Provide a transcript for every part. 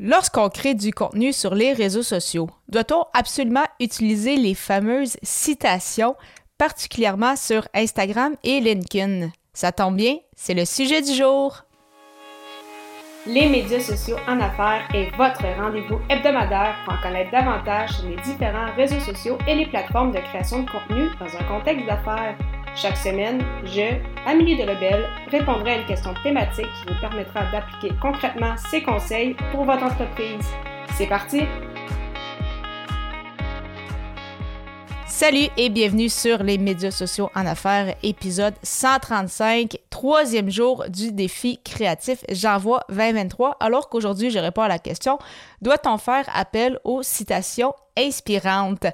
Lorsqu'on crée du contenu sur les réseaux sociaux, doit-on absolument utiliser les fameuses citations, particulièrement sur Instagram et LinkedIn? Ça tombe bien, c'est le sujet du jour. Les médias sociaux en affaires est votre rendez-vous hebdomadaire pour en connaître davantage sur les différents réseaux sociaux et les plateformes de création de contenu dans un contexte d'affaires. Chaque semaine, je, Amélie Delebel, répondrai à une question thématique qui vous permettra d'appliquer concrètement ces conseils pour votre entreprise. C'est parti! Salut et bienvenue sur les médias sociaux en affaires, épisode 135, troisième jour du défi créatif J'envoie 2023, alors qu'aujourd'hui je réponds à la question, doit-on faire appel aux citations inspirantes?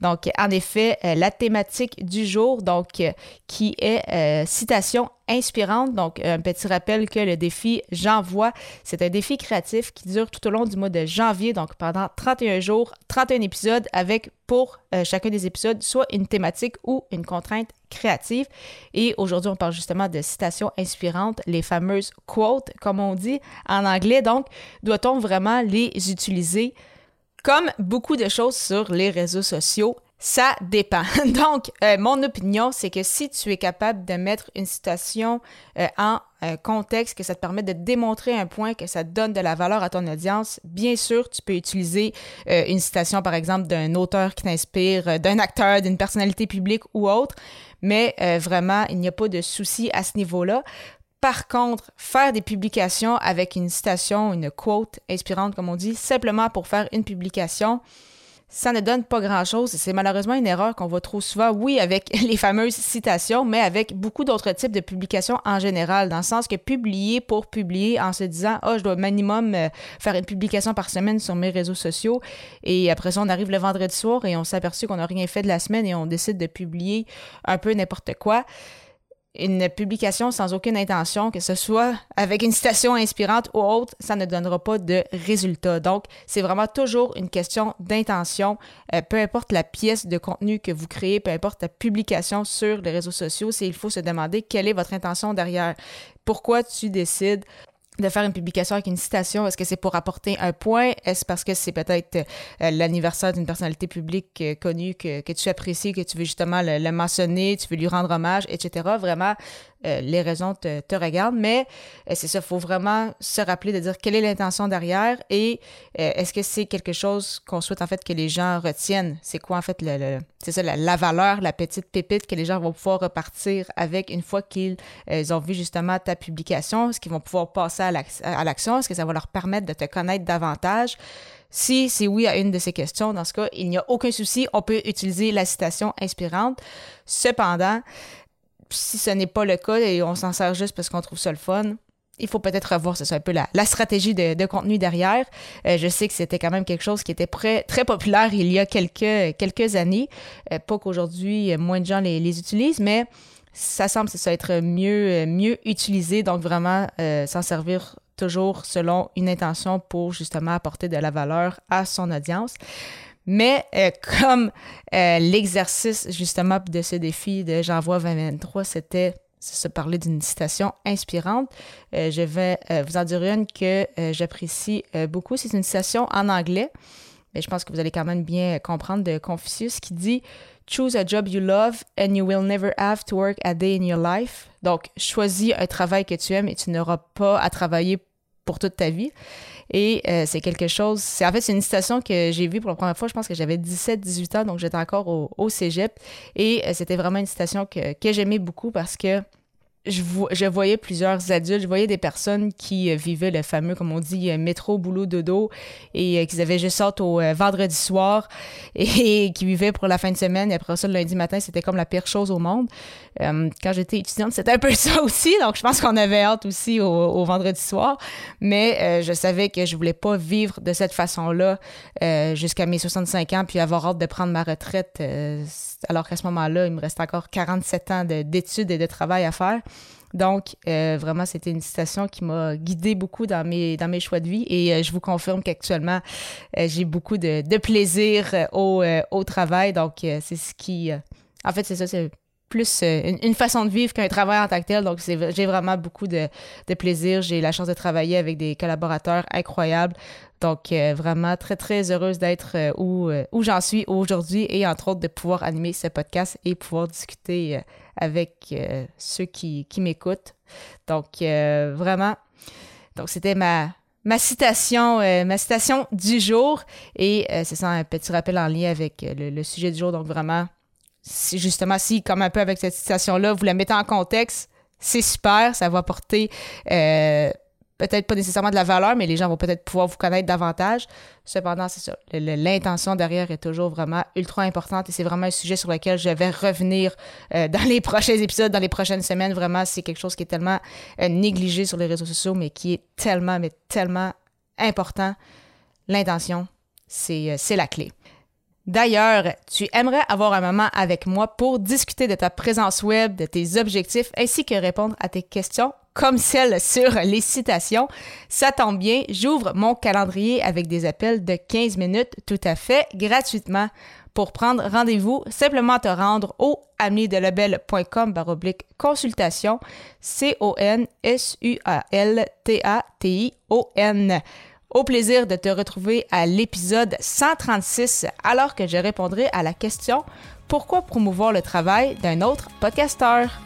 Donc, en effet, euh, la thématique du jour, donc, euh, qui est euh, citation inspirante. Donc, un petit rappel que le défi J'envoie, c'est un défi créatif qui dure tout au long du mois de janvier, donc pendant 31 jours, 31 épisodes, avec pour chacun des épisodes soit une thématique ou une contrainte créative. Et aujourd'hui, on parle justement de citations inspirantes, les fameuses quotes, comme on dit en anglais. Donc, doit-on vraiment les utiliser? Comme beaucoup de choses sur les réseaux sociaux, ça dépend. Donc, euh, mon opinion, c'est que si tu es capable de mettre une citation euh, en euh, contexte, que ça te permet de démontrer un point, que ça donne de la valeur à ton audience, bien sûr, tu peux utiliser une citation, par exemple, d'un auteur qui t'inspire, d'un acteur, d'une personnalité publique ou autre, mais vraiment, il n'y a pas de souci à ce niveau-là. Par contre, faire des publications avec une citation, une quote inspirante, comme on dit, simplement pour faire une publication, ça ne donne pas grand-chose. C'est malheureusement une erreur qu'on voit trop souvent, oui, avec les fameuses citations, mais avec beaucoup d'autres types de publications en général, dans le sens que publier pour publier en se disant, oh, je dois minimum euh, faire une publication par semaine sur mes réseaux sociaux, et après ça, on arrive le vendredi soir et on s'aperçoit qu'on n'a rien fait de la semaine et on décide de publier un peu n'importe quoi une publication sans aucune intention, que ce soit avec une citation inspirante ou autre, ça ne donnera pas de résultat. Donc, c'est vraiment toujours une question d'intention. Euh, peu importe la pièce de contenu que vous créez, peu importe la publication sur les réseaux sociaux, c'est il faut se demander quelle est votre intention derrière. Pourquoi tu décides de faire une publication avec une citation, est-ce que c'est pour apporter un point? Est-ce parce que c'est peut-être euh, l'anniversaire d'une personnalité publique euh, connue que, tu apprécies, que tu veux justement le, le, mentionner, tu veux lui rendre hommage, etc. Vraiment, euh, les raisons te, regardent, mais euh, c'est ça, il faut vraiment se rappeler de dire quelle est l'intention derrière et euh, est-ce que c'est quelque chose qu'on souhaite en fait que les gens retiennent? C'est quoi en fait le, c'est ça, la, valeur, la petite pépite que les gens vont pouvoir repartir avec une fois qu'ils ont vu justement ta publication? Est-ce qu'ils vont pouvoir passer à l'action? Est-ce que ça va leur permettre de te connaître davantage? Si c'est oui à une de ces questions, dans ce cas, il n'y a aucun souci, on peut utiliser la citation inspirante. Cependant, si ce n'est pas le cas et on s'en sert juste parce qu'on trouve ça le fun, il faut peut-être revoir, c'est un peu la, stratégie de, contenu derrière. Euh, je sais que c'était quand même quelque chose qui était très populaire il y a quelques, années. Euh, pas qu'aujourd'hui, moins de gens les, utilisent, mais ça semble ça être mieux, utilisé. Donc vraiment, euh, s'en servir toujours selon une intention pour justement apporter de la valeur à son audience. Mais euh, comme euh, l'exercice justement de ce défi de J'envoie 2023, c'était se parler d'une citation inspirante, euh, je vais vous en dire une que j'apprécie beaucoup. C'est une citation en anglais, mais je pense que vous allez quand même bien comprendre de Confucius qui dit Choose a job you love and you will never have to work a day in your life. Donc, choisis un travail que tu aimes et tu n'auras pas à travailler pour toute ta vie. Et euh, c'est quelque chose, c'est en fait c'est une citation que j'ai vue pour la première fois, je pense que j'avais 17-18 ans, donc j'étais encore au, au cégep. Et euh, c'était vraiment une citation que, que j'aimais beaucoup parce que je, je, voyais plusieurs adultes, je voyais des personnes qui euh, vivaient le fameux, comme on dit, euh, métro, boulot, dodo, et euh, qui avaient juste sorte au vendredi soir et, qui vivaient pour la fin de semaine. Et après ça, le lundi matin, c'était comme la pire chose au monde. quand j'étais étudiante, c'était un peu ça aussi. Donc, je pense qu'on avait hâte aussi au, vendredi soir. Mais je savais que je voulais pas vivre de cette façon-là jusqu'à mes 65 ans, puis avoir hâte de prendre ma retraite, alors qu'à ce moment-là, il me reste encore 47 ans d'études et de travail à faire. Donc, euh, vraiment, c'était une citation qui m'a guidée beaucoup dans mes, dans mes choix de vie et euh, je vous confirme qu'actuellement, euh, j'ai beaucoup de, plaisir au, au, travail. Donc, c'est ce qui... en fait, c'est ça, c'est plus une, façon de vivre qu'un travail en tant que tel. Donc, j'ai vraiment beaucoup de plaisir. J'ai la chance de travailler avec des collaborateurs incroyables. Donc, euh, vraiment très, très heureuse d'être euh, où, euh, où j'en suis aujourd'hui et entre autres de pouvoir animer ce podcast et pouvoir discuter avec ceux qui, qui m'écoutent. Donc, vraiment, donc c'était ma, ma citation, ma citation du jour et c'est ça un petit rappel en lien avec le, sujet du jour. Donc, vraiment, justement, si, comme un peu avec cette citation-là, vous la mettez en contexte, c'est super, ça va apporter peut-être pas nécessairement de la valeur, mais les gens vont peut-être pouvoir vous connaître davantage. Cependant, c'est ça. L'intention derrière est toujours vraiment ultra importante et c'est vraiment un sujet sur lequel je vais revenir euh, dans les prochains épisodes, dans les prochaines semaines. Vraiment, c'est quelque chose qui est tellement euh, négligé sur les réseaux sociaux, mais qui est tellement, mais tellement important. L'intention, c'est la clé. D'ailleurs, tu aimerais avoir un moment avec moi pour discuter de ta présence web, de tes objectifs, ainsi que répondre à tes questions comme celle sur les citations. Ça tombe bien, j'ouvre mon calendrier avec des appels de 15 minutes tout à fait gratuitement. Pour prendre rendez-vous, simplement te rendre au amiedelabel.com baroblique consultation, C-O-N-S-U-A-L-T-A-T-I-O-N. Au plaisir de te retrouver à l'épisode 136 alors que je répondrai à la question Pourquoi promouvoir le travail d'un autre podcasteur?